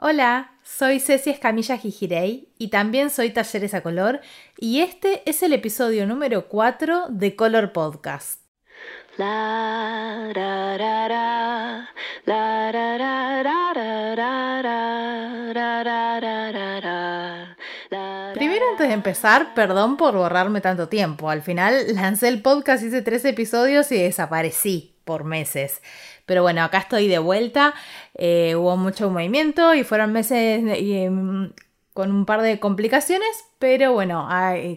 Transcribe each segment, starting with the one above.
Hola, soy Ceci Escamilla Gijirey y también soy Talleres a Color y este es el episodio número 4 de Color Podcast. Primero antes de empezar, perdón por borrarme tanto tiempo. Al final lancé el podcast, hice tres episodios y desaparecí por meses. Pero bueno, acá estoy de vuelta. Eh, hubo mucho movimiento y fueron meses em, con un par de complicaciones. Pero bueno,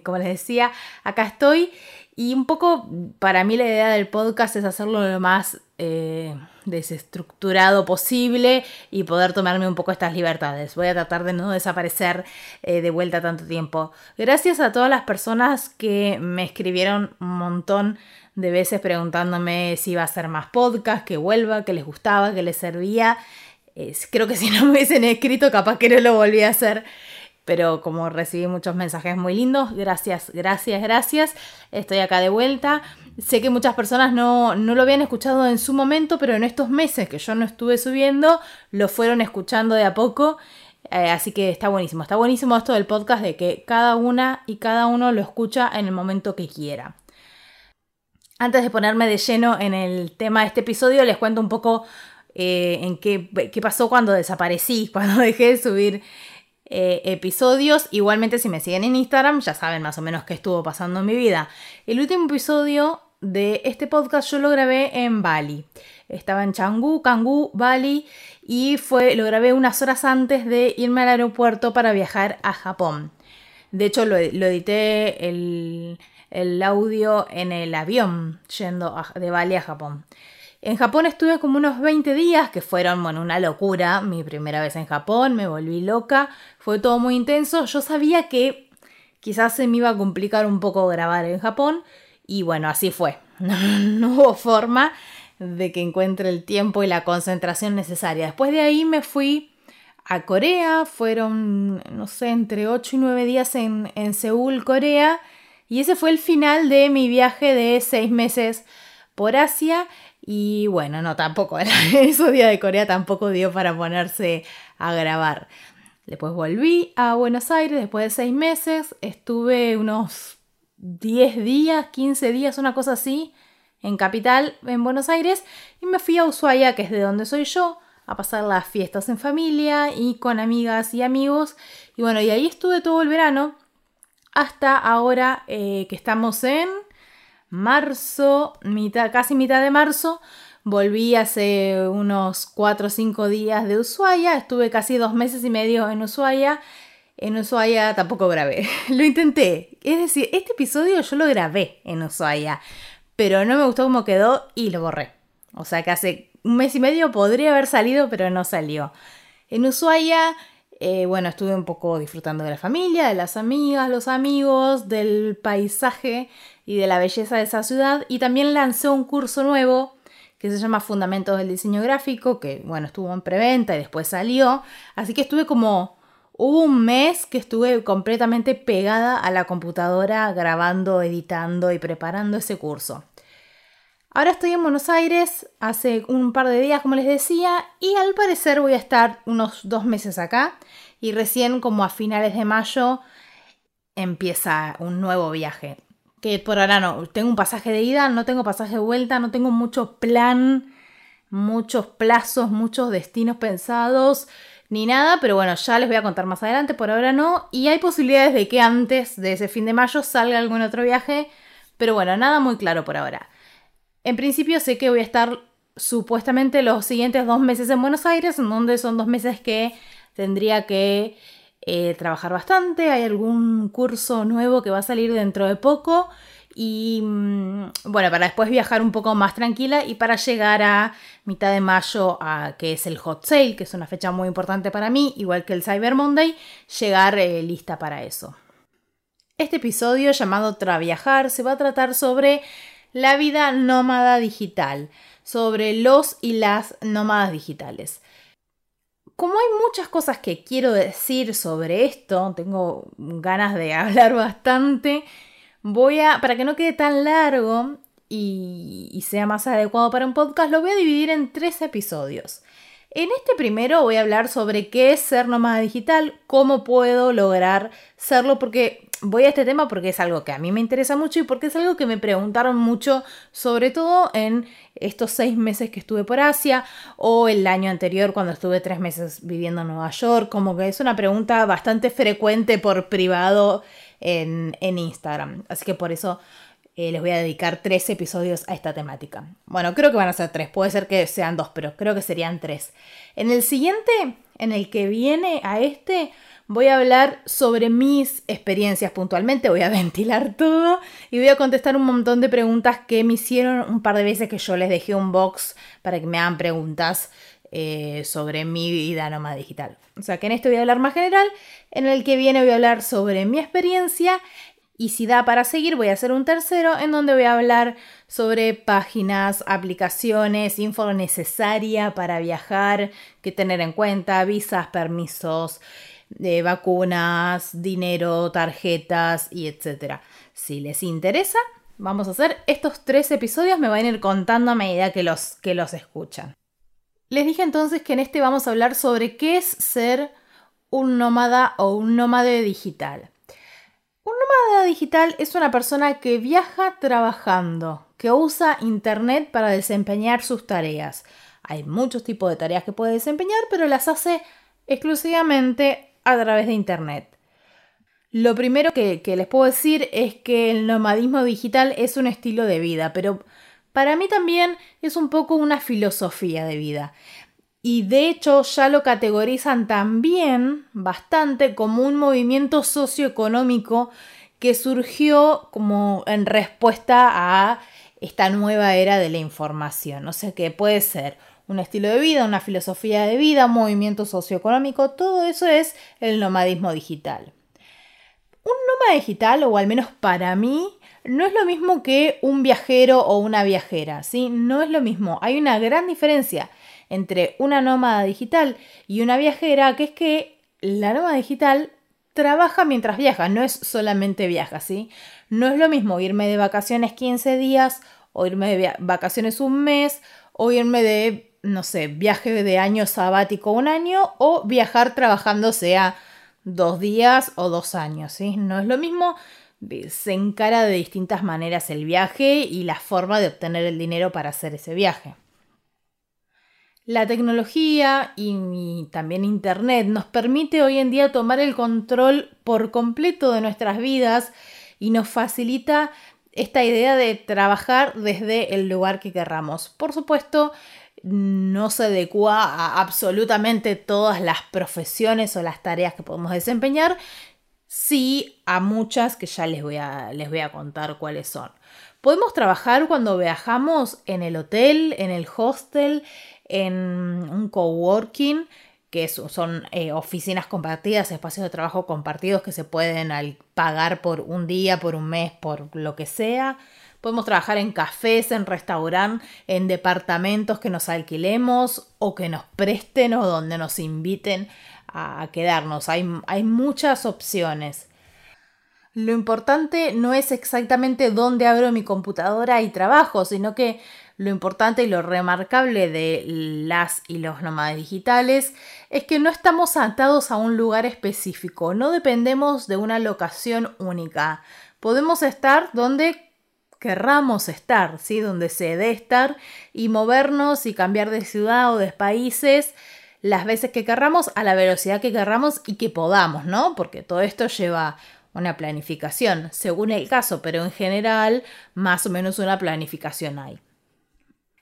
como les decía, acá estoy. Y un poco para mí la idea del podcast es hacerlo lo más eh, desestructurado posible y poder tomarme un poco estas libertades. Voy a tratar de no desaparecer eh, de vuelta tanto tiempo. Gracias a todas las personas que me escribieron un montón de veces preguntándome si iba a hacer más podcast, que vuelva, que les gustaba, que les servía. creo que si no me hubiesen escrito, capaz que no lo volví a hacer. Pero como recibí muchos mensajes muy lindos, gracias, gracias, gracias. Estoy acá de vuelta. Sé que muchas personas no, no lo habían escuchado en su momento, pero en estos meses que yo no estuve subiendo, lo fueron escuchando de a poco. Eh, así que está buenísimo. Está buenísimo esto del podcast de que cada una y cada uno lo escucha en el momento que quiera. Antes de ponerme de lleno en el tema de este episodio, les cuento un poco eh, en qué, pasó cuando desaparecí, cuando dejé de subir eh, episodios. Igualmente, si me siguen en Instagram, ya saben más o menos qué estuvo pasando en mi vida. El último episodio de este podcast yo lo grabé en Bali. Estaba en Canggu, Canggu, Bali, y fue, lo grabé unas horas antes de irme al aeropuerto para viajar a Japón. De hecho, lo edité el, el audio en el avión yendo de Bali a Japón. En Japón estuve como unos 20 días, que fueron, bueno, una locura. Mi primera vez en Japón, me volví loca. Fue todo muy intenso. Yo sabía que quizás se me iba a complicar un poco grabar en Japón. Y bueno, así fue. No, hubo forma de que encuentre el tiempo y la concentración necesaria. Después de ahí me fui a Corea. Fueron, no sé, entre 8 y 9 días en, en Seúl, Corea. Y ese fue el final de mi viaje de seis meses por Asia. Y bueno, no, tampoco, esos días de Corea tampoco dio para ponerse a grabar. Después volví a Buenos Aires después de seis meses. Estuve unos 10 días, 15 días, una cosa así, en Capital, en Buenos Aires. Y me fui a Ushuaia, que es de donde soy yo, a pasar las fiestas en familia y con amigas y amigos. Y bueno, y ahí estuve todo el verano hasta ahora eh, que estamos en marzo, mitad, casi mitad de marzo. Volví hace unos 4 o 5 días de Ushuaia, estuve casi dos meses y medio en Ushuaia. En Ushuaia tampoco grabé, lo intenté. Es decir, este episodio yo lo grabé en Ushuaia, pero no me gustó cómo quedó y lo borré. O sea que hace un mes y medio podría haber salido, pero no salió. En Ushuaia eh, bueno, estuve un poco disfrutando de la familia, de las amigas, los amigos, del paisaje y de la belleza de esa ciudad. Y también lancé un curso nuevo que se llama Fundamentos del Diseño Gráfico, que bueno, estuvo en preventa y después salió. Así que estuve como un mes que estuve completamente pegada a la computadora grabando, editando y preparando ese curso. Ahora estoy en Buenos Aires hace un par de días, como les decía, y al parecer voy a estar unos dos meses acá y recién como a finales de mayo empieza un nuevo viaje. Que por ahora no, tengo un pasaje de ida, no tengo pasaje de vuelta, no tengo mucho plan, muchos plazos, muchos destinos pensados, ni nada, pero bueno, ya les voy a contar más adelante, por ahora no, y hay posibilidades de que antes de ese fin de mayo salga algún otro viaje, pero bueno, nada muy claro por ahora. En principio sé que voy a estar supuestamente los siguientes dos meses en Buenos Aires, en donde son dos meses que tendría que eh, trabajar bastante. Hay algún curso nuevo que va a salir dentro de poco. Y mm, bueno, para después viajar un poco más tranquila y para llegar a mitad de mayo, a, que es el Hot Sale, que es una fecha muy importante para mí, igual que el Cyber Monday, llegar eh, lista para eso. Este episodio llamado Traviajar se va a tratar sobre la vida nómada digital, sobre los y las nómadas digitales. Como hay muchas cosas que quiero decir sobre esto, tengo ganas de hablar bastante, voy a, para que no quede tan largo y, sea más adecuado para un podcast, lo voy a dividir en tres episodios. En este primero voy a hablar sobre qué es ser nómada digital, cómo puedo lograr serlo, porque voy a este tema porque es algo que a mí me interesa mucho y porque es algo que me preguntaron mucho, sobre todo en estos seis meses que estuve por Asia o el año anterior cuando estuve tres meses viviendo en Nueva York, como que es una pregunta bastante frecuente por privado en, en Instagram. Así que por eso eh, les voy a dedicar tres episodios a esta temática. Bueno, creo que van a ser tres, puede ser que sean dos, pero creo que serían tres. En el siguiente, en el que viene a este, voy a hablar sobre mis experiencias puntualmente, voy a ventilar todo y voy a contestar un montón de preguntas que me hicieron un par de veces que yo les dejé un box para que me hagan preguntas eh, sobre mi vida nómada digital. O sea que en este voy a hablar más general, en el que viene voy a hablar sobre mi experiencia y si da para seguir, voy a hacer un tercero en donde voy a hablar sobre páginas, aplicaciones, info necesaria para viajar, que tener en cuenta, visas, permisos, eh, vacunas, dinero, tarjetas y etcétera. Si les interesa, vamos a hacer estos tres episodios, me van a ir contando a medida que los, que los escuchan. Les dije entonces que en este vamos a hablar sobre qué es ser un nómada o un nómade digital. Un nómada digital es una persona que viaja trabajando, que usa Internet para desempeñar sus tareas. Hay muchos tipos de tareas que puede desempeñar, pero las hace exclusivamente a través de Internet. Lo primero que, les puedo decir es que el nomadismo digital es un estilo de vida, pero para mí también es un poco una filosofía de vida y de hecho ya lo categorizan también bastante como un movimiento socioeconómico que surgió como en respuesta a esta nueva era de la información. O sea que puede ser un estilo de vida, una filosofía de vida, movimiento socioeconómico, todo eso es el nomadismo digital. Un nómada digital, o al menos para mí, no es lo mismo que un viajero o una viajera, ¿sí? No es lo mismo, hay una gran diferencia entre una nómada digital y una viajera, que es que la nómada digital trabaja mientras viaja, no es solamente viaja, ¿sí? No es lo mismo irme de vacaciones 15 días o irme de vacaciones un mes o irme de, no sé, viaje de año sabático un año o viajar trabajando sea dos días o dos años, ¿sí? No es lo mismo, se encara de distintas maneras el viaje y la forma de obtener el dinero para hacer ese viaje. La tecnología y, también Internet nos permite hoy en día tomar el control por completo de nuestras vidas y nos facilita esta idea de trabajar desde el lugar que querramos. Por supuesto, no se adecua a absolutamente todas las profesiones o las tareas que podemos desempeñar, sí a muchas que ya les voy a, les voy a contar cuáles son. Podemos trabajar cuando viajamos en el hotel, en el hostel, en un coworking, que son eh, oficinas compartidas, espacios de trabajo compartidos que se pueden pagar por un día, por un mes, por lo que sea. Podemos trabajar en cafés, en restaurantes, en departamentos que nos alquilemos o que nos presten o donde nos inviten a quedarnos. Hay, hay muchas opciones. Lo importante no es exactamente dónde abro mi computadora y trabajo, sino que lo importante y lo remarcable de las y los nómadas digitales es que no estamos atados a un lugar específico, no dependemos de una locación única. Podemos estar donde querramos estar, ¿sí? donde se dé estar y movernos y cambiar de ciudad o de países las veces que querramos a la velocidad que querramos y que podamos, ¿no? Porque todo esto lleva una planificación, según el caso, pero en general más o menos una planificación hay.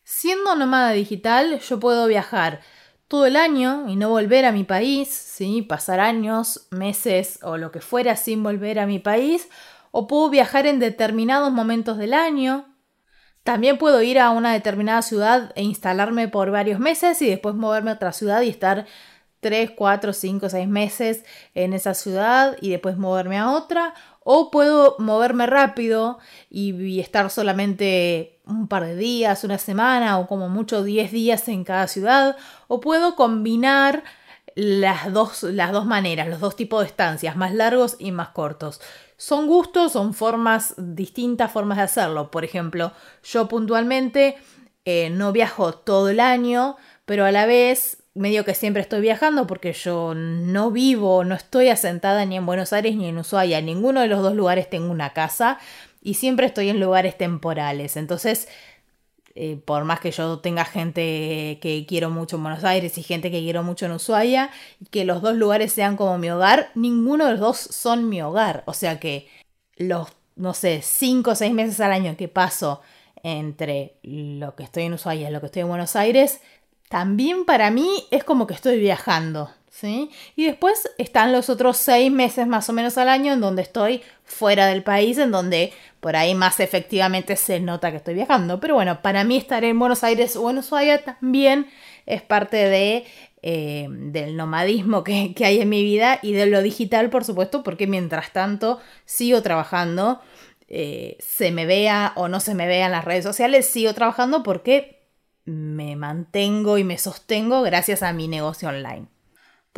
Siendo nómada digital, yo puedo viajar todo el año y no volver a mi país, ¿sí? pasar años, meses o lo que fuera sin volver a mi país, o puedo viajar en determinados momentos del año. También puedo ir a una determinada ciudad e instalarme por varios meses y después moverme a otra ciudad y estar 3, 4, 5, 6 meses en esa ciudad y después moverme a otra. O puedo moverme rápido y, estar solamente un par de días, una semana o como mucho 10 días en cada ciudad. O puedo combinar las dos, las dos maneras, los dos tipos de estancias, más largos y más cortos. Son gustos, son formas, distintas formas de hacerlo. Por ejemplo, yo puntualmente eh, no viajo todo el año, pero a la vez medio que siempre estoy viajando porque yo no vivo, no estoy asentada ni en Buenos Aires ni en Ushuaia. Ninguno de los dos lugares tengo una casa y siempre estoy en lugares temporales. Entonces, eh, por más que yo tenga gente que quiero mucho en Buenos Aires y gente que quiero mucho en Ushuaia, que los dos lugares sean como mi hogar, ninguno de los dos son mi hogar. O sea que los, no sé, cinco o seis meses al año que paso entre lo que estoy en Ushuaia y lo que estoy en Buenos Aires, también para mí es como que estoy viajando, ¿sí? Y después están los otros seis meses más o menos al año en donde estoy fuera del país, en donde por ahí más efectivamente se nota que estoy viajando. Pero bueno, para mí estar en Buenos Aires o en Ushuaia también es parte de, eh, del nomadismo que, que hay en mi vida y de lo digital, por supuesto, porque mientras tanto sigo trabajando. Eh, se me vea o no se me vea en las redes sociales, sigo trabajando porque me mantengo y me sostengo gracias a mi negocio online.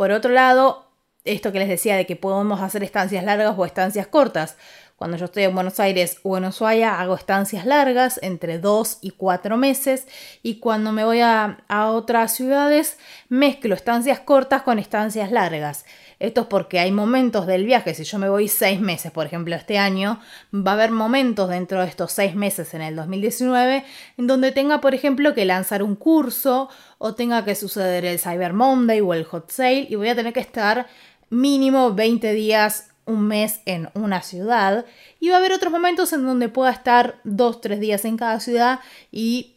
Por otro lado, esto que les decía de que podemos hacer estancias largas o estancias cortas. Cuando yo estoy en Buenos Aires o en Ushuaia hago estancias largas entre 2 y 4 meses y cuando me voy a, a otras ciudades mezclo estancias cortas con estancias largas. Esto es porque hay momentos del viaje, si yo me voy seis meses, por ejemplo, este año, va a haber momentos dentro de estos seis meses en el 2019 en donde tenga, por ejemplo, que lanzar un curso o tenga que suceder el Cyber Monday o el Hot Sale y voy a tener que estar mínimo 20 días un mes en una ciudad. Y va a haber otros momentos en donde pueda estar dos, tres días en cada ciudad y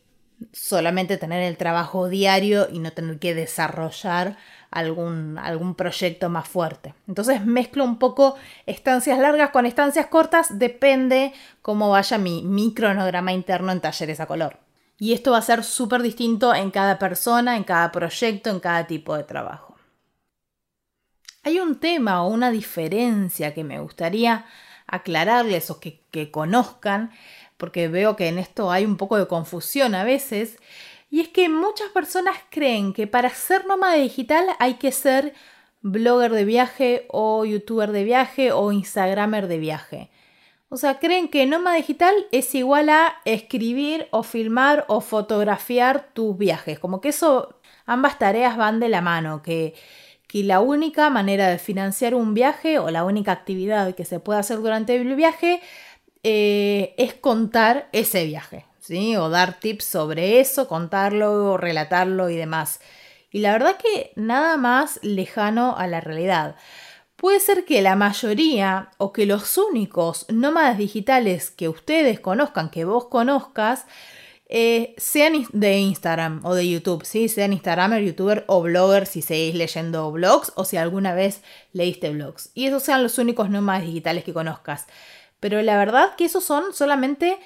solamente tener el trabajo diario y no tener que desarrollar algún, algún proyecto más fuerte. Entonces mezclo un poco estancias largas con estancias cortas, depende cómo vaya mi, mi cronograma interno en talleres a color. Y esto va a ser súper distinto en cada persona, en cada proyecto, en cada tipo de trabajo. Hay un tema o una diferencia que me gustaría aclararles o que, que conozcan, porque veo que en esto hay un poco de confusión a veces, y es que muchas personas creen que para ser nómada digital hay que ser blogger de viaje o youtuber de viaje o instagramer de viaje. O sea, creen que nómada digital es igual a escribir o filmar o fotografiar tus viajes. Como que eso, ambas tareas van de la mano, que, que la única manera de financiar un viaje o la única actividad que se puede hacer durante el viaje eh, es contar ese viaje. O dar tips sobre eso, contarlo, relatarlo y demás. Y la verdad que nada más lejano a la realidad. Puede ser que la mayoría o que los únicos nómadas digitales que ustedes conozcan, que vos conozcas, eh, sean de Instagram o de YouTube, ¿sí? Sean Instagramer, YouTuber o blogger si seguís leyendo blogs o si alguna vez leíste blogs. Y esos sean los únicos nómadas digitales que conozcas. Pero la verdad que esos son solamente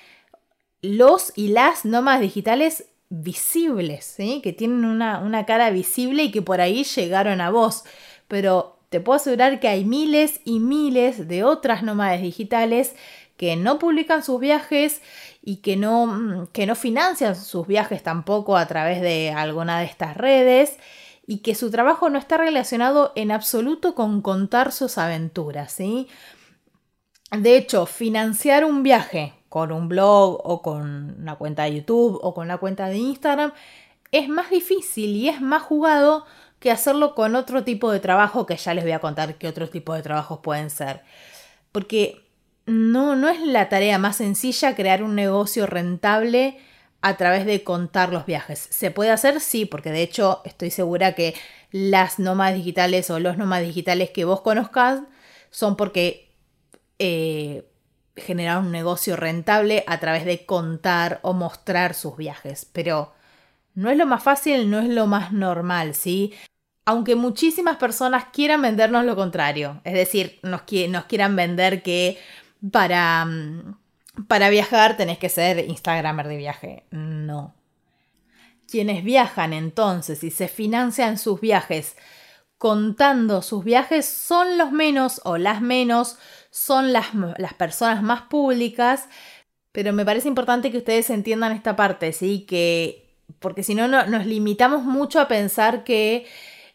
los y las nómadas digitales visibles, ¿sí? que tienen una, una cara visible y que por ahí llegaron a vos. Pero te puedo asegurar que hay miles y miles de otras nómadas digitales que no publican sus viajes y que no, mm, que no financian sus viajes tampoco a través de alguna de estas redes y que su trabajo no está relacionado en absoluto con contar sus aventuras, ¿sí? De hecho, financiar un viaje con un blog o con una cuenta de YouTube o con una cuenta de Instagram, es más difícil y es más jugado que hacerlo con otro tipo de trabajo que ya les voy a contar qué otros tipos de trabajos pueden ser. Porque no, no es la tarea más sencilla crear un negocio rentable a través de contar los viajes. ¿Se puede hacer? Sí, porque de hecho estoy segura que las nómadas digitales o los nómadas digitales que vos conozcas son porque eh, generar un negocio rentable a través de contar o mostrar sus viajes. Pero no es lo más fácil, no es lo más normal, ¿sí? Aunque muchísimas personas quieran vendernos lo contrario, es decir, nos, quieran vender que para, mm, para viajar tenés que ser Instagramer de viaje. No. Quienes viajan entonces y se financian sus viajes contando sus viajes son los menos o las menos son las, personas más públicas, pero me parece importante que ustedes entiendan esta parte, ¿sí? Que, porque si no, nos limitamos mucho a pensar que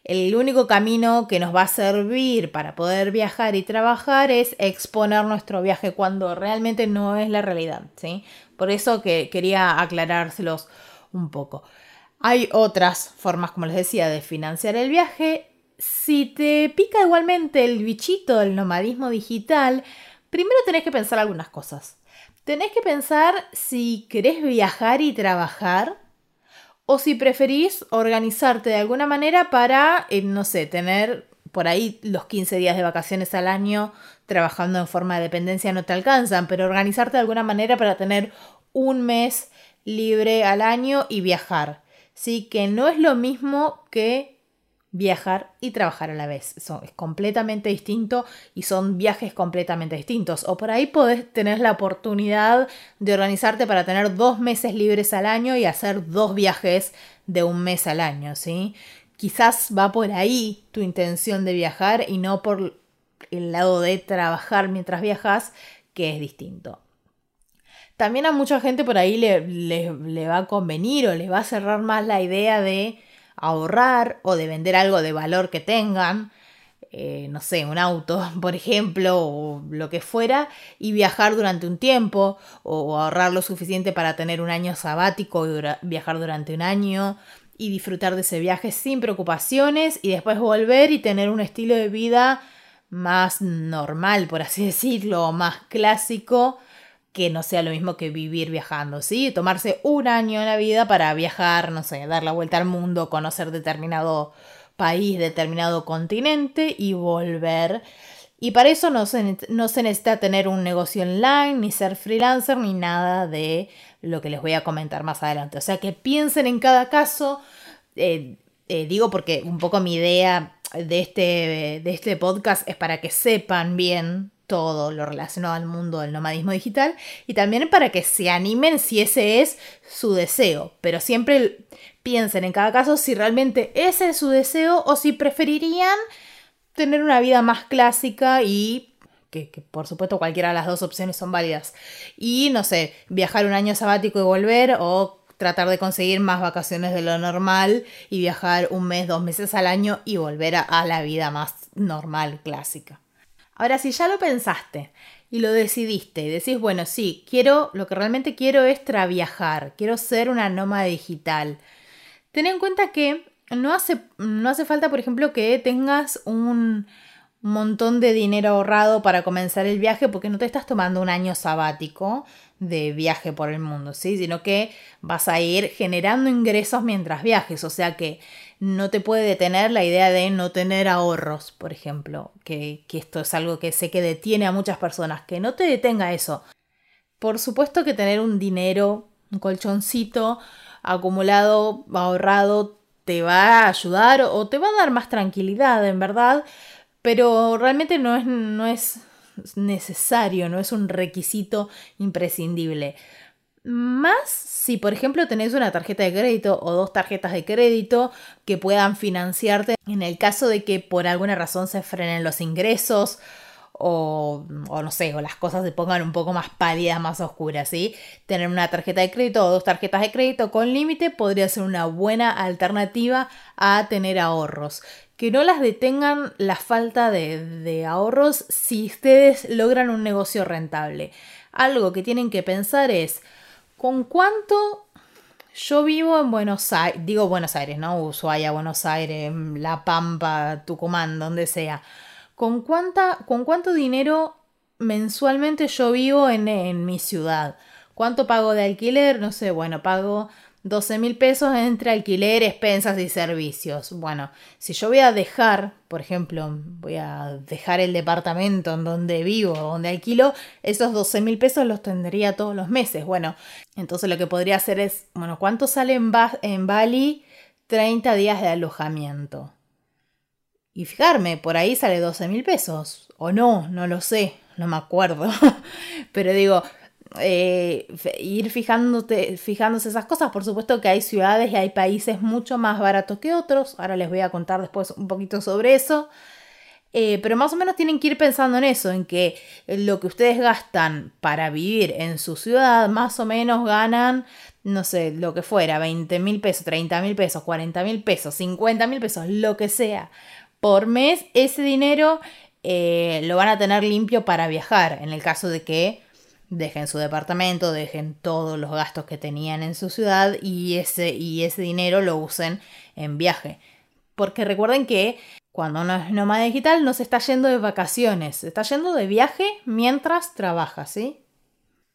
el único camino que nos va a servir para poder viajar y trabajar es exponer nuestro viaje cuando realmente no es la realidad, ¿sí? Por eso que quería aclarárselos un poco. Hay otras formas, como les decía, de financiar el viaje. Si te pica igualmente el bichito del nomadismo digital, primero tenés que pensar algunas cosas. Tenés que pensar si querés viajar y trabajar o si preferís organizarte de alguna manera para, eh, no sé, tener por ahí los 15 días de vacaciones al año trabajando en forma de dependencia no te alcanzan, pero organizarte de alguna manera para tener un mes libre al año y viajar. ¿sí? Que no es lo mismo que viajar y trabajar a la vez. es completamente distinto y son viajes completamente distintos. O por ahí podés tener la oportunidad de organizarte para tener dos meses libres al año y hacer dos viajes de un mes al año, ¿sí? Quizás va por ahí tu intención de viajar y no por el lado de trabajar mientras viajas, que es distinto. También a mucha gente por ahí le, va a convenir o les va a cerrar más la idea de ahorrar o de vender algo de valor que tengan, eh, no sé, un auto, por ejemplo, o lo que fuera, y viajar durante un tiempo, o ahorrar lo suficiente para tener un año sabático y viajar durante un año y disfrutar de ese viaje sin preocupaciones y después volver y tener un estilo de vida más normal, por así decirlo, más clásico, que no sea lo mismo que vivir viajando, ¿sí? Tomarse un año en la vida para viajar, no sé, dar la vuelta al mundo, conocer determinado país, determinado continente y volver. Y para eso no se, no se necesita tener un negocio online, ni ser freelancer, ni nada de lo que les voy a comentar más adelante. O sea que piensen en cada caso, eh, eh, digo porque un poco mi idea de este, de este podcast es para que sepan bien todo lo relacionado al mundo del nomadismo digital y también para que se animen si ese es su deseo, pero siempre piensen en cada caso si realmente ese es su deseo o si preferirían tener una vida más clásica y que, por supuesto cualquiera de las dos opciones son válidas y no sé, viajar un año sabático y volver o tratar de conseguir más vacaciones de lo normal y viajar un mes, dos meses al año y volver a la vida más normal, clásica. Ahora, si ya lo pensaste y lo decidiste y decís, bueno, sí, quiero, lo que realmente quiero es traviajar, quiero ser una nómada digital. Ten en cuenta que no hace, no hace falta, por ejemplo, que tengas un montón de dinero ahorrado para comenzar el viaje porque no te estás tomando un año sabático de viaje por el mundo, ¿sí? Sino que vas a ir generando ingresos mientras viajes, o sea que no te puede detener la idea de no tener ahorros, por ejemplo, que, esto es algo que sé que detiene a muchas personas, que no te detenga eso. Por supuesto que tener un dinero, un colchoncito acumulado, ahorrado, te va a ayudar o te va a dar más tranquilidad, en verdad, pero realmente no es, no es necesario, no es un requisito imprescindible. Más si, por ejemplo, tenés una tarjeta de crédito o dos tarjetas de crédito que puedan financiarte en el caso de que por alguna razón se frenen los ingresos o, no sé, o las cosas se pongan un poco más pálidas, más oscuras, ¿sí? Tener una tarjeta de crédito o dos tarjetas de crédito con límite podría ser una buena alternativa a tener ahorros. Que no las detengan la falta de, de ahorros si ustedes logran un negocio rentable. Algo que tienen que pensar es, ¿Con cuánto yo vivo en Buenos Aires? Digo Buenos Aires, ¿no? Ushuaia, Buenos Aires, La Pampa, Tucumán, donde sea. ¿Con, cuánta, con cuánto dinero mensualmente yo vivo en, en mi ciudad? ¿Cuánto pago de alquiler? No sé, bueno, pago 12 mil pesos entre alquiler, expensas y servicios. Bueno, si yo voy a dejar, por ejemplo, voy a dejar el departamento en donde vivo, donde alquilo, esos 12 mil pesos los tendría todos los meses. Bueno, entonces lo que podría hacer es, bueno, ¿cuánto sale en, en Bali 30 días de alojamiento? Y fijarme, por ahí sale 12 mil pesos. O no, no lo sé, no me acuerdo. Pero digo, eh, ir fijándote, fijándose esas cosas. Por supuesto que hay ciudades y hay países mucho más baratos que otros. Ahora les voy a contar después un poquito sobre eso. Eh, pero más o menos tienen que ir pensando en eso, en que lo que ustedes gastan para vivir en su ciudad, más o menos ganan, no sé, lo que fuera, 20 mil pesos, 30 mil pesos, 40 mil pesos, 50 mil pesos, lo que sea, por mes, ese dinero eh, lo van a tener limpio para viajar, en el caso de que dejen su departamento, dejen todos los gastos que tenían en su ciudad y ese, y ese dinero lo usen en viaje. Porque recuerden que cuando uno es nómada digital no se está yendo de vacaciones, se está yendo de viaje mientras trabaja, ¿sí?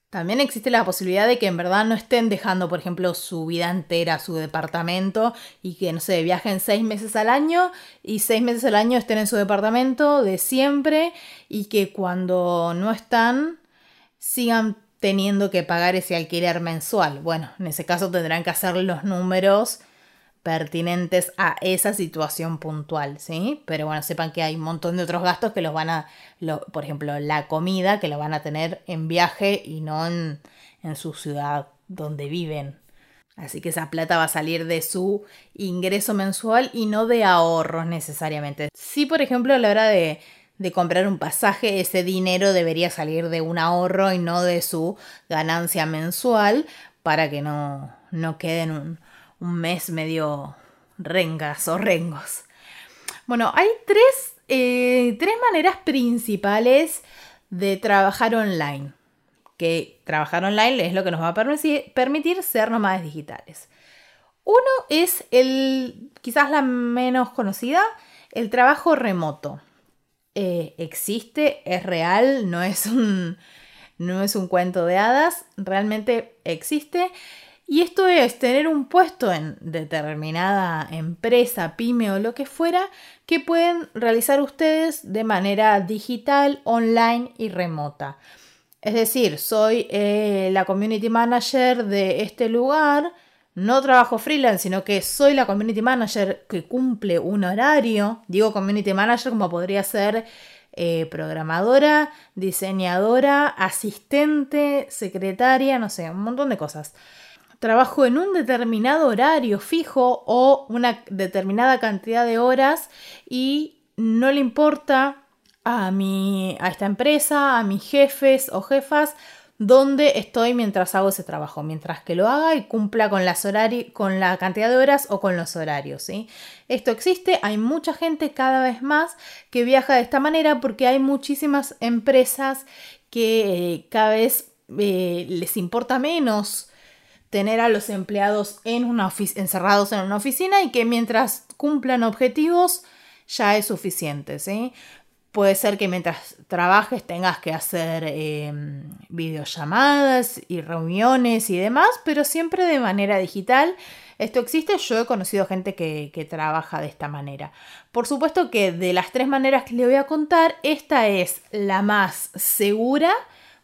También existe la posibilidad de que en verdad no estén dejando, por ejemplo, su vida entera, su departamento y que, no viajen seis meses al año y seis meses al año estén en su departamento de siempre y que cuando no están sigan teniendo que pagar ese alquiler mensual. Bueno, en ese caso tendrán que hacer los números pertinentes a esa situación puntual, ¿sí? Pero bueno, sepan que hay un montón de otros gastos que los van a, por ejemplo, la comida, que lo van a tener en viaje y no en, en su ciudad donde viven. Así que esa plata va a salir de su ingreso mensual y no de ahorros necesariamente. Si, por ejemplo, a la hora de, de comprar un pasaje, ese dinero debería salir de un ahorro y no de su ganancia mensual para que no, no quede en un, un mes medio rengas o rengos. Bueno, hay tres, eh, tres maneras principales de trabajar online. Que trabajar online es lo que nos va a permitir, ser nómadas digitales. Uno es el, quizás la menos conocida, el trabajo remoto. Eh, existe, es real, no es un, no es un cuento de hadas, realmente existe. Y esto es tener un puesto en determinada empresa, pyme o lo que fuera, que pueden realizar ustedes de manera digital, online y remota. Es decir, soy eh, la community manager de este lugar, no trabajo freelance, sino que soy la community manager que cumple un horario. Digo community manager como podría ser eh, programadora, diseñadora, asistente, secretaria, no sé, un montón de cosas trabajo en un determinado horario fijo o una determinada cantidad de horas y no le importa a, mi, a esta empresa, a mis jefes o jefas, dónde estoy mientras hago ese trabajo, mientras que lo haga y cumpla con, las con la cantidad de horas o con los horarios. ¿sí? Esto existe, hay mucha gente cada vez más que viaja de esta manera porque hay muchísimas empresas que eh, cada vez eh, les importa menos tener a los empleados en encerrados en una oficina y que mientras cumplan objetivos ya es suficiente, ¿sí? Puede ser que mientras trabajes tengas que hacer em, videollamadas y reuniones y demás, pero siempre de manera digital. Esto existe, yo he conocido gente que, que trabaja de esta manera. Por supuesto que de las tres maneras que le voy a contar, esta es la más segura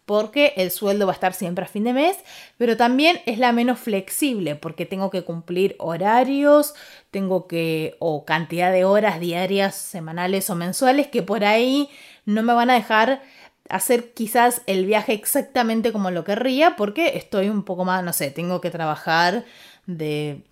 porque el sueldo va a estar siempre a fin de mes, pero también es la menos flexible porque tengo que cumplir horarios, tengo que, o cantidad de horas diarias, semanales o mensuales que por ahí no me van a dejar hacer quizás el viaje exactamente como lo querría porque estoy un poco más, no sé, tengo que trabajar de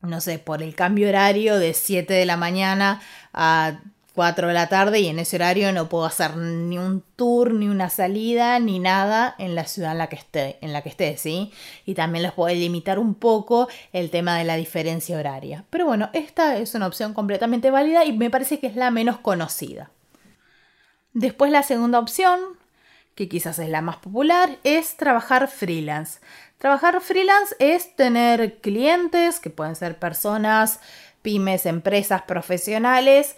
no sé, por el cambio horario de 7 de la mañana a 4 de la tarde y en ese horario no puedo hacer ni un tour, ni una salida, ni nada en la ciudad en la que esté, en la que esté, ¿sí? Y también les puedo limitar un poco el tema de la diferencia horaria. Pero bueno, esta es una opción completamente válida y me parece que es la menos conocida. Después la segunda opción, que quizás es la más popular, es trabajar freelance. Trabajar freelance es tener clientes, que pueden ser personas, pymes, empresas, profesionales,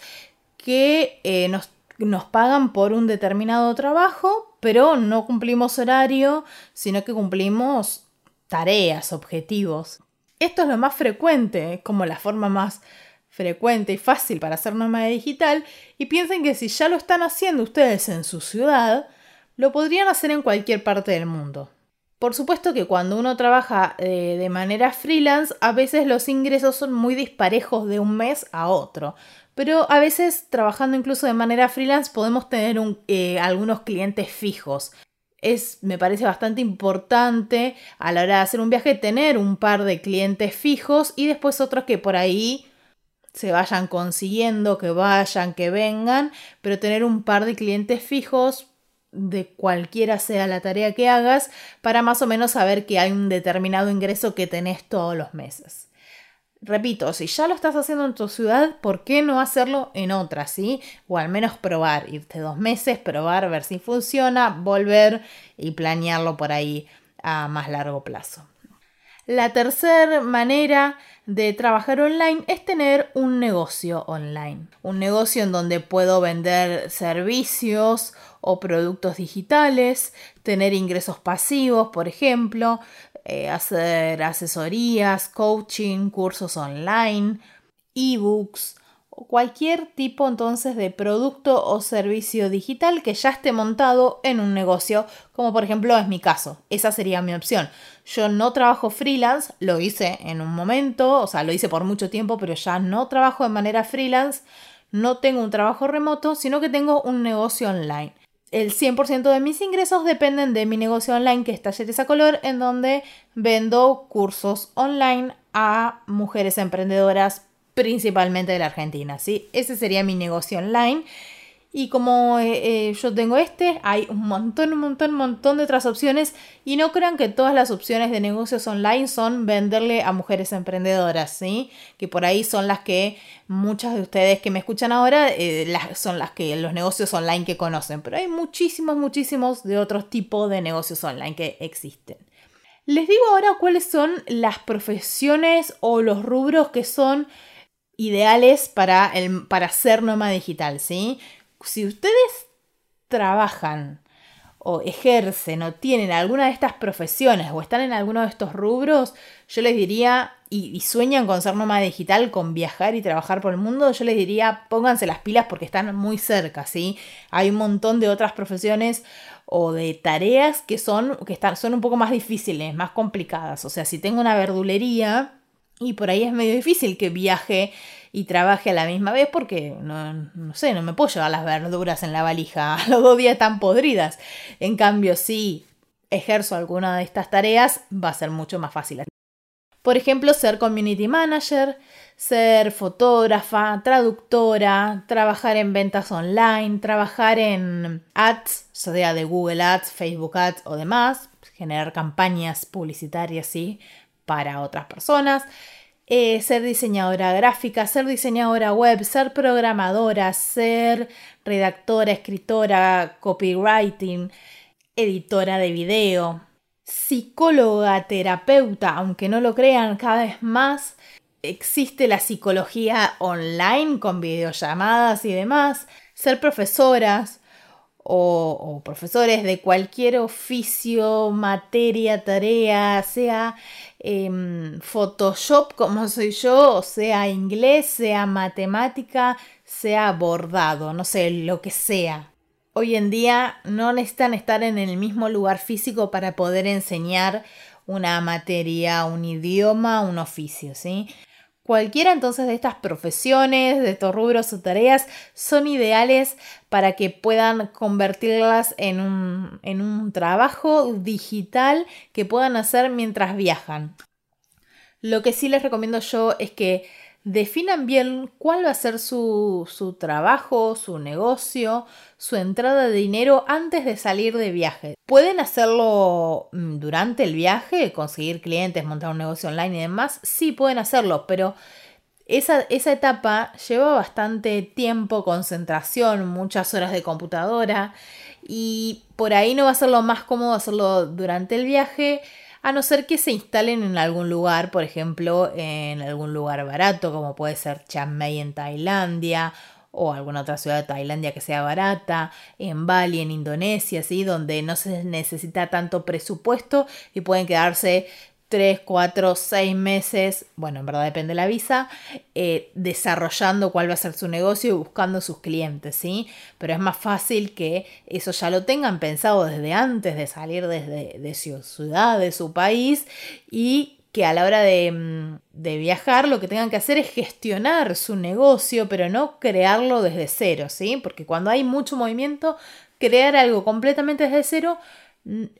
que eh, nos, nos pagan por un determinado trabajo, pero no cumplimos horario, sino que cumplimos tareas, objetivos. Esto es lo más frecuente, como la forma más frecuente y fácil para hacer nómada digital, y piensen que si ya lo están haciendo ustedes en su ciudad, lo podrían hacer en cualquier parte del mundo. Por supuesto que cuando uno trabaja eh, de manera freelance, a veces los ingresos son muy disparejos de un mes a otro. Pero a veces trabajando incluso de manera freelance podemos tener eh, algunos clientes fijos. Es, me parece bastante importante a la hora de hacer un viaje tener un par de clientes fijos y después otros que por ahí se vayan consiguiendo, que vayan, que vengan, pero tener un par de clientes fijos de cualquiera sea la tarea que hagas para más o menos saber que hay un determinado ingreso que tenés todos los meses. Repito, si ya lo estás haciendo en tu ciudad, ¿por qué no hacerlo en otra, sí? O al menos probar, irte dos meses, probar, ver si funciona, volver y planearlo por ahí a más largo plazo. La tercera manera de trabajar online es tener un negocio online. Un negocio en donde puedo vender servicios o productos digitales, tener ingresos pasivos, por ejemplo, eh, hacer asesorías, coaching, cursos online, ebooks o cualquier tipo entonces de producto o servicio digital que ya esté montado en un negocio, como por ejemplo es mi caso. Esa sería mi opción. Yo no trabajo freelance, lo hice en un momento, o sea, lo hice por mucho tiempo, pero ya no trabajo de manera freelance, no tengo un trabajo remoto, sino que tengo un negocio online el 100% de mis ingresos dependen de mi negocio online que es Talleres a Color, en donde vendo cursos online a mujeres emprendedoras principalmente de la Argentina. ¿sí? Ese sería mi negocio online. Y como eh, eh, yo tengo este, hay un montón, un montón, un montón de otras opciones. Y no crean que todas las opciones de negocios online son venderle a mujeres emprendedoras, ¿sí? Que por ahí son las que muchas de ustedes que me escuchan ahora eh, son las que los negocios online que conocen. Pero hay muchísimos, muchísimos de otros tipos de negocios online que existen. Les digo ahora cuáles son las profesiones o los rubros que son ideales para, el, para ser nómada digital, ¿sí? Si ustedes trabajan o ejercen o tienen alguna de estas profesiones o están en alguno de estos rubros, yo les diría, y, sueñan con ser nómada digital, con viajar y trabajar por el mundo, yo les diría, pónganse las pilas porque están muy cerca, ¿sí? Hay un montón de otras profesiones o de tareas que son, que están, son un poco más difíciles, más complicadas. O sea, si tengo una verdulería y por ahí es medio difícil que viaje y trabaje a la misma vez porque no, sé, no me puedo llevar las verduras en la valija, los dos días están podridas. En cambio, si ejerzo alguna de estas tareas, va a ser mucho más fácil. Por ejemplo, ser community manager, ser fotógrafa, traductora, trabajar en ventas online, trabajar en ads, sea de Google Ads, Facebook Ads o demás, generar campañas publicitarias, sí, para otras personas. Eh, ser diseñadora gráfica, ser diseñadora web, ser programadora, ser redactora, escritora, copywriting, editora de video, psicóloga, terapeuta, aunque no lo crean cada vez más, existe la psicología online con videollamadas y demás, ser profesoras o, o profesores de cualquier oficio, materia, tarea, sea Em, Photoshop como soy yo, sea inglés, sea matemática, sea bordado, no sé, lo que sea. Hoy en día no necesitan estar en el mismo lugar físico para poder enseñar una materia, un idioma, un oficio, ¿sí? Cualquiera entonces de estas profesiones, de estos rubros o tareas son ideales para que puedan convertirlas en un, en un trabajo digital que puedan hacer mientras viajan. Lo que sí les recomiendo yo es que definan bien cuál va a ser su, su, trabajo, su negocio, su entrada de dinero antes de salir de viaje. Pueden hacerlo mm, durante el viaje, conseguir clientes, montar un negocio online y demás. Sí pueden hacerlo, pero esa, esa etapa lleva bastante tiempo, concentración, muchas horas de computadora y por ahí no va a ser lo más cómodo hacerlo durante el viaje a no ser que se instalen en algún lugar, por ejemplo, en algún lugar barato, como puede ser Chiang Mai en Tailandia o alguna otra ciudad de Tailandia que sea barata, en Bali, en Indonesia, ¿sí? donde no se necesita tanto presupuesto y pueden quedarse 3, 4, 6 meses, bueno, en verdad depende de la visa, eh, desarrollando cuál va a ser su negocio y buscando sus clientes, ¿sí? Pero es más fácil que eso ya lo tengan pensado desde antes de salir desde de su ciudad, de su país y que a la hora de, mm, de, viajar lo que tengan que hacer es gestionar su negocio, pero no crearlo desde cero, ¿sí? Porque cuando hay mucho movimiento, crear algo completamente desde cero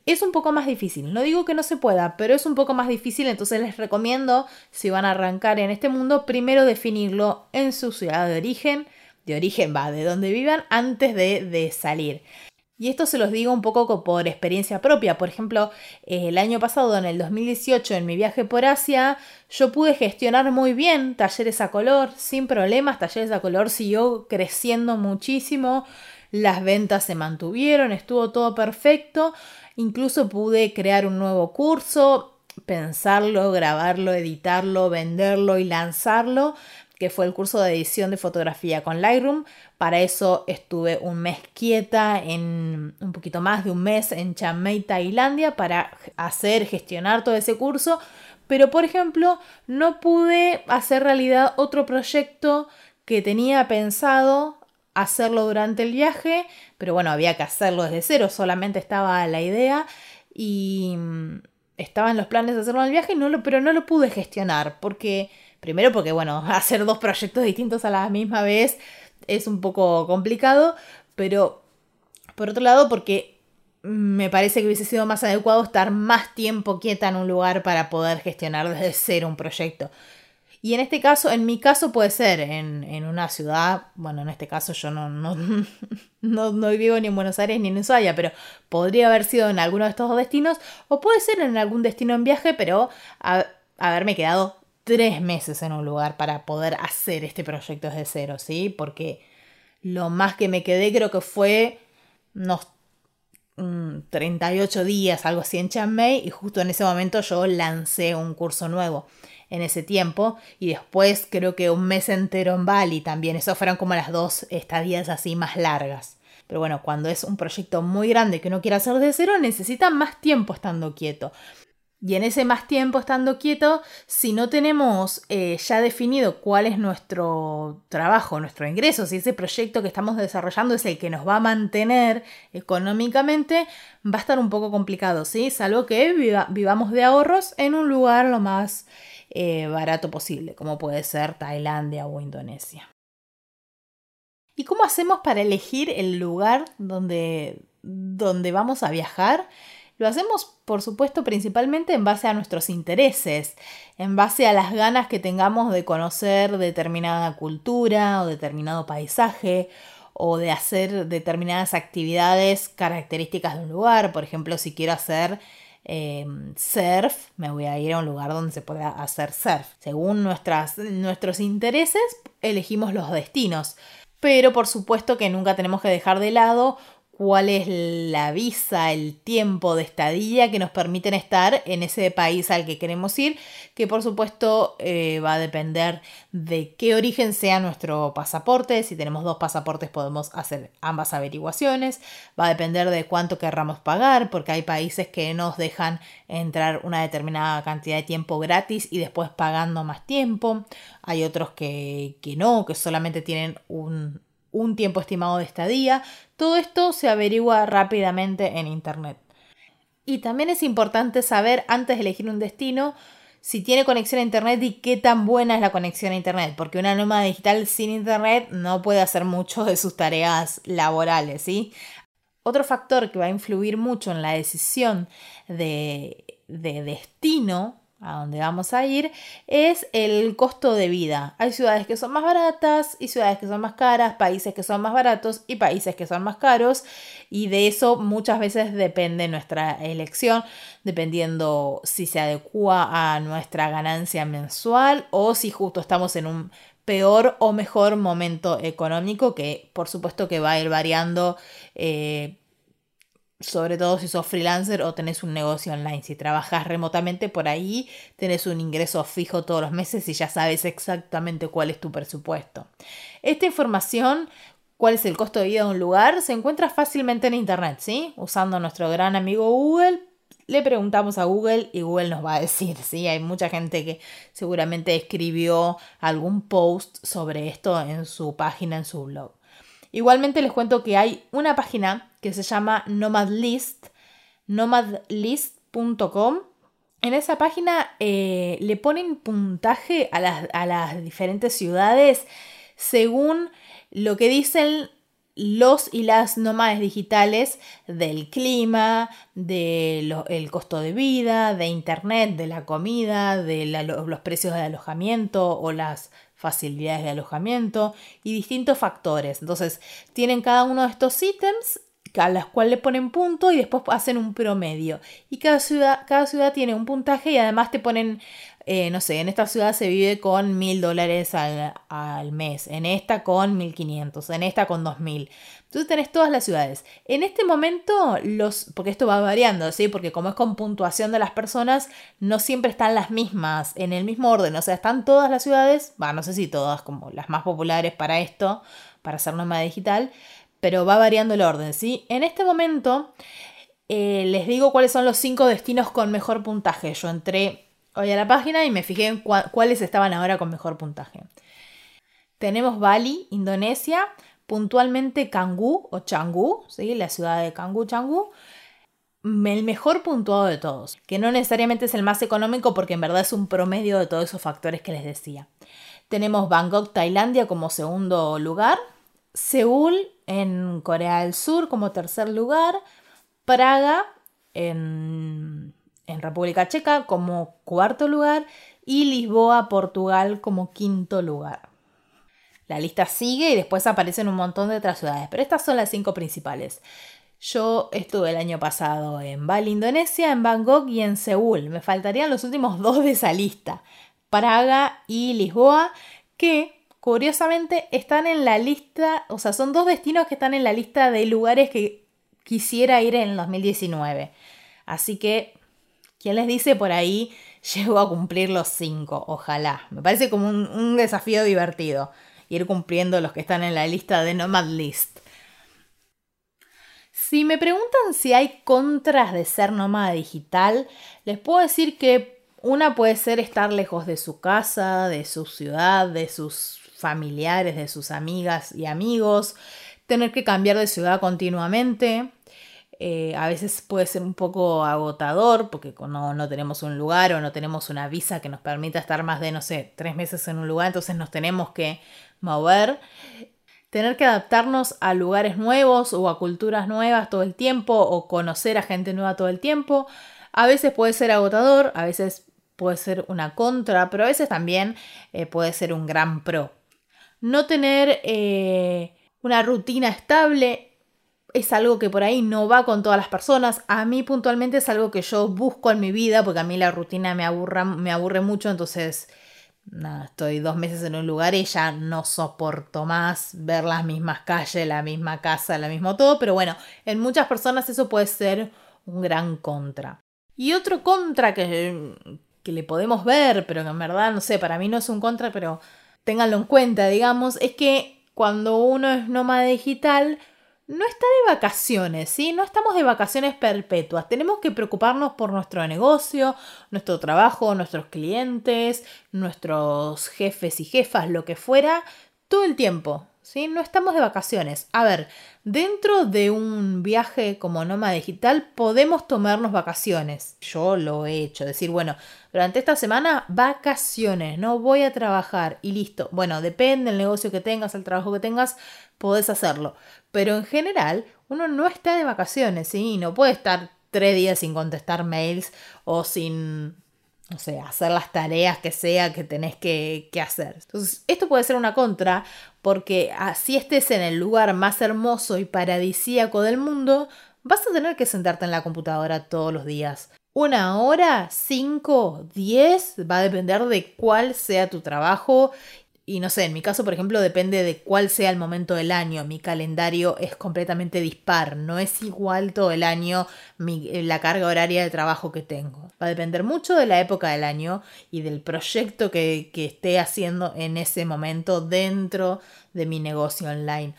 es un poco más difícil. No digo que no se pueda, pero es un poco más difícil. Entonces les recomiendo, si van a arrancar en este mundo, primero definirlo en su ciudad de origen, de origen va, de donde vivan, antes de, de salir. Y esto se los digo un poco por experiencia propia. Por ejemplo, el año pasado, en el 2018, en mi viaje por Asia, yo pude gestionar muy bien talleres a color, sin problemas. Talleres a color siguió creciendo muchísimo. Las ventas se mantuvieron, estuvo todo perfecto. Incluso pude crear un nuevo curso, pensarlo, grabarlo, editarlo, venderlo y lanzarlo que fue el curso de edición de fotografía con Lightroom. Para eso estuve un mes quieta, en un poquito más de un mes en Chiang Mai, Tailandia, para hacer, gestionar todo ese curso. Pero, por ejemplo, no pude hacer realidad otro proyecto que tenía pensado hacerlo durante el viaje, pero bueno, había que hacerlo desde cero, solamente estaba la idea y mm, estaban los planes de hacerlo en el viaje, pero no lo pude gestionar porque Primero porque, bueno, hacer dos proyectos distintos a la misma vez es un poco complicado, pero por otro lado porque me parece que hubiese sido más adecuado estar más tiempo quieta en un lugar para poder gestionar desde cero un proyecto. Y en este caso, en mi caso puede ser en, una ciudad, bueno, en este caso yo no, no, no, vivo ni en Buenos Aires ni en Ushuaia, pero podría haber sido en alguno de estos dos destinos, o puede ser en algún destino en viaje, pero haberme quedado tres meses en un lugar para poder hacer este proyecto desde cero, ¿sí? Porque lo más que me quedé creo que fue unos 38 mm, días, algo así en Chiang Mai, y justo en ese momento yo lancé un curso nuevo en ese tiempo y después creo que un mes entero en Bali también, eso fueron como las dos estadías así más largas. Pero bueno, cuando es un proyecto muy grande que uno quiere hacer desde cero, necesita más tiempo estando quieto. Y en ese más tiempo estando quieto, si no tenemos eh, ya definido cuál es nuestro trabajo, nuestro ingreso, si ese proyecto que estamos desarrollando es el que nos va a mantener económicamente, va a estar un poco complicado, ¿sí? Salvo que vivamos de ahorros en un lugar lo más eh, barato posible, como puede ser Tailandia o Indonesia. ¿Y cómo hacemos para elegir el lugar donde, donde vamos a viajar? Lo hacemos, por supuesto, principalmente en base a nuestros intereses, en base a las ganas que tengamos de conocer determinada cultura o determinado paisaje o de hacer determinadas actividades características de un lugar. Por ejemplo, si quiero hacer em, surf, me voy a ir a un lugar donde se pueda hacer surf. Según nuestras, nuestros intereses, elegimos los destinos. Pero por supuesto que nunca tenemos que dejar de lado cuál es la visa, el tiempo de estadía que nos permiten estar en ese país al que queremos ir, que por supuesto eh, va a depender de qué origen sea nuestro pasaporte. Si tenemos dos pasaportes podemos hacer ambas averiguaciones. Va a depender de cuánto querramos pagar, porque hay países que nos dejan entrar una determinada cantidad de tiempo gratis y después pagando más tiempo. Hay otros que, que no, que solamente tienen un un tiempo estimado de estadía. Todo esto se averigua rápidamente en Internet. Y también es importante saber antes de elegir un destino si tiene conexión a Internet y qué tan buena es la conexión a Internet, porque una nómada digital sin Internet no puede hacer mucho de sus tareas laborales, ¿sí? Otro factor que va a influir mucho en la decisión de, de destino a donde vamos a ir es el costo de vida. Hay ciudades que son más baratas y ciudades que son más caras, países que son más baratos y países que son más caros y de eso muchas veces depende nuestra elección, dependiendo si se adecua a nuestra ganancia mensual o si justo estamos en un peor o mejor momento económico que por supuesto que va a ir variando eh, sobre todo si sos freelancer o tenés un negocio online. Si trabajas remotamente por ahí, tenés un ingreso fijo todos los meses y ya sabes exactamente cuál es tu presupuesto. Esta información, cuál es el costo de vida de un lugar, se encuentra fácilmente en internet, ¿sí? Usando nuestro gran amigo Google. Le preguntamos a Google y Google nos va a decir, ¿sí? Hay mucha gente que seguramente escribió algún post sobre esto en su página, en su blog. Igualmente les cuento que hay una página que se llama Nomadlist, nomadlist.com. En esa página eh, le ponen puntaje a las, a las diferentes ciudades según lo que dicen los y las nómades digitales del clima, del costo de vida, de internet, de la comida, de los precios de alojamiento o las facilidades de alojamiento y distintos factores. Entonces, tienen cada uno de estos ítems a las cuales le ponen punto y después hacen un promedio. Y cada ciudad, cada ciudad tiene un puntaje y además te ponen, eh, no sé, en esta ciudad se vive con mil dólares al, mes, en esta con mil quinientos, en esta con dos mil. Entonces tenés todas las ciudades. En este momento, los, porque esto va variando, ¿sí? Porque como es con puntuación de las personas, no siempre están las mismas, en el mismo orden. O sea, están todas las ciudades, va, no sé si todas, como las más populares para esto, para hacer nómada digital, pero va variando el orden, ¿sí? En este momento eh, les digo cuáles son los cinco destinos con mejor puntaje. Yo entré hoy a la página y me fijé en cuáles estaban ahora con mejor puntaje. Tenemos Bali, Indonesia, puntualmente Cangú o Changú, ¿sí? la ciudad de Cangú, Changú, el mejor puntuado de todos, que no necesariamente es el más económico porque en verdad es un promedio de todos esos factores que les decía. Tenemos Bangkok, Tailandia como segundo lugar, Seúl en Corea del Sur como tercer lugar, Praga en, República Checa como cuarto lugar y Lisboa, Portugal como quinto lugar. La lista sigue y después aparecen un montón de otras ciudades, pero estas son las cinco principales. Yo estuve el año pasado en Bali, Indonesia, en Bangkok y en Seúl. Me faltarían los últimos dos de esa lista, Praga y Lisboa, que curiosamente están en la lista, o sea, son dos destinos que están en la lista de lugares que quisiera ir en 2019. Así que, ¿quién les dice por ahí? Llego a cumplir los cinco, ojalá. Me parece como un, un desafío divertido ir cumpliendo los que están en la lista de Nomad List. Si me preguntan si hay contras de ser nómada digital, les puedo decir que una puede ser estar lejos de su casa, de su ciudad, de sus familiares, de sus amigas y amigos, tener que cambiar de ciudad continuamente. Eh, a veces puede ser un poco agotador porque no, no tenemos un lugar o no tenemos una visa que nos permita estar más de, no sé, tres meses en un lugar, entonces nos tenemos que mover. Tener que adaptarnos a lugares nuevos o a culturas nuevas todo el tiempo o conocer a gente nueva todo el tiempo. A veces puede ser agotador, a veces puede ser una contra, pero a veces también eh, puede ser un gran pro. No tener eh, una rutina estable es algo que por ahí no va con todas las personas. A mí puntualmente es algo que yo busco en mi vida porque a mí la rutina me, aburre mucho, entonces estoy dos meses en un lugar y ya no soporto más ver las mismas calles, la misma casa, lo mismo todo, pero bueno, en muchas personas eso puede ser un gran contra. Y otro contra que, que le podemos ver, pero que en verdad, no sé, para mí no es un contra, pero ténganlo en cuenta, digamos, es que cuando uno es nómada digital, no está de vacaciones, ¿sí? No estamos de vacaciones perpetuas. Tenemos que preocuparnos por nuestro negocio, nuestro trabajo, nuestros clientes, nuestros jefes y jefas, lo que fuera, todo el tiempo. No estamos de vacaciones. A ver, dentro de un viaje como nómada digital podemos tomarnos vacaciones. Yo lo he hecho, decir, bueno, durante esta semana vacaciones, no voy a trabajar y listo. Bueno, depende del negocio que tengas, el trabajo que tengas, podés hacerlo. Pero en general, uno no está de vacaciones, ¿sí? No puede estar tres días sin contestar mails o sin no sé, hacer las tareas que sea que tenés que, que, hacer. Entonces, esto puede ser una contra porque así estés en el lugar más hermoso y paradisíaco del mundo, vas a tener que sentarte en la computadora todos los días. Una hora, cinco, diez, va a depender de cuál sea tu trabajo y no sé, en mi caso, por ejemplo, depende de cuál sea el momento del año. Mi calendario es completamente dispar, no es igual todo el año eh, la carga horaria de trabajo que tengo. Va a depender mucho de la época del año y del proyecto que, que esté haciendo en ese momento dentro de mi negocio online.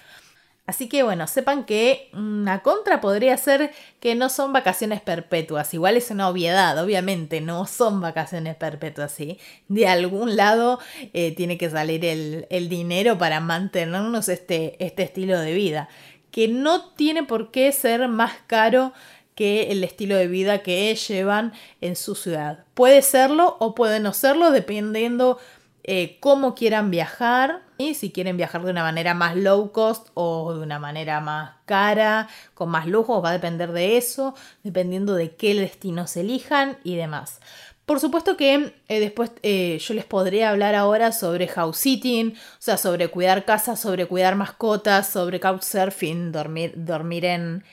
Así que bueno, sepan que una contra podría ser que no son vacaciones perpetuas. Igual es una obviedad, obviamente, no son vacaciones perpetuas, ¿sí? De algún lado eh, tiene que salir el, el, dinero para mantenernos este, este estilo de vida, que no tiene por qué ser más caro que el estilo de vida que llevan en su ciudad. Puede serlo o puede no serlo dependiendo eh, cómo quieran viajar, y si quieren viajar de una manera más low cost o de una manera más cara, con más lujo, va a depender de eso, dependiendo de qué destino se elijan y demás. Por supuesto que eh, después eh, yo les podría hablar ahora sobre house sitting, o sea, sobre cuidar casas, sobre cuidar mascotas, sobre couchsurfing, dormir, dormir en,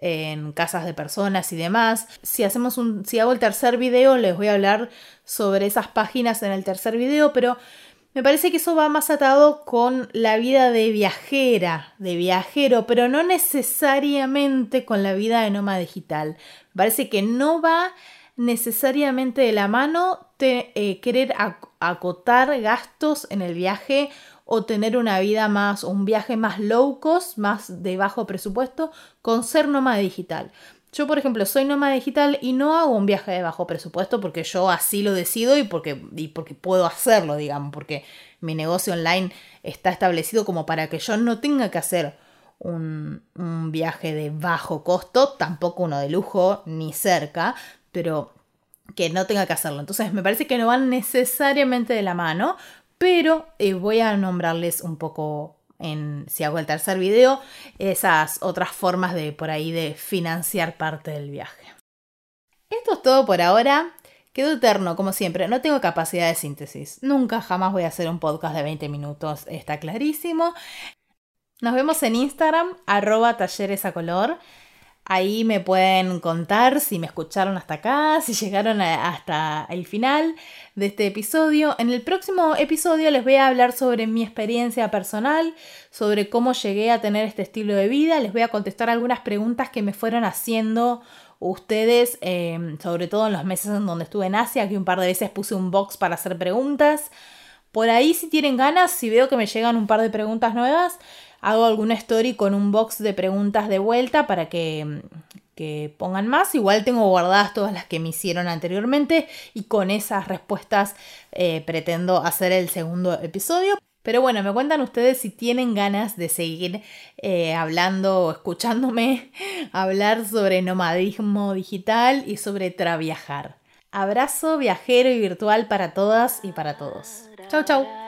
en casas de personas y demás. Si hacemos si hago el tercer video, les voy a hablar sobre esas páginas en el tercer video, pero me parece que eso va más atado con la vida de viajera, de viajero, pero no necesariamente con la vida de nómada digital. Me parece que no va necesariamente de la mano eh, querer acotar gastos en el viaje o tener una vida más, un viaje más low cost, más de bajo presupuesto, con ser nómada digital. Yo, por ejemplo, soy nómada digital y no hago un viaje de bajo presupuesto porque yo así lo decido y porque, y porque puedo hacerlo, digamos, porque mi negocio online está establecido como para que yo no tenga que hacer un, un viaje de bajo costo, tampoco uno de lujo ni cerca, pero que no tenga que hacerlo. Entonces me parece que no van necesariamente de la mano, pero eh, voy a nombrarles un poco en, si hago el tercer video, esas otras formas de por ahí de financiar parte del viaje. Esto es todo por ahora. Quedo eterno, como siempre. No tengo capacidad de síntesis. Nunca, jamás voy a hacer un podcast de 20 minutos. Está clarísimo. Nos vemos en Instagram, arroba talleres a color. Ahí me pueden contar si me escucharon hasta acá, si llegaron hasta el final de este episodio. En el próximo episodio les voy a hablar sobre mi experiencia personal, sobre cómo llegué a tener este estilo de vida. Les voy a contestar algunas preguntas que me fueron haciendo ustedes, em, sobre todo en los meses en donde estuve en Asia, que un par de veces puse un box para hacer preguntas. Por ahí si tienen ganas, si veo que me llegan un par de preguntas nuevas, hago alguna story con un box de preguntas de vuelta para que, que pongan más. Igual tengo guardadas todas las que me hicieron anteriormente y con esas respuestas eh, pretendo hacer el segundo episodio. Pero bueno, me cuentan ustedes si tienen ganas de seguir eh, hablando o escuchándome hablar sobre nomadismo digital y sobre traviajar. Abrazo viajero y virtual para todas y para todos. Chau, chau.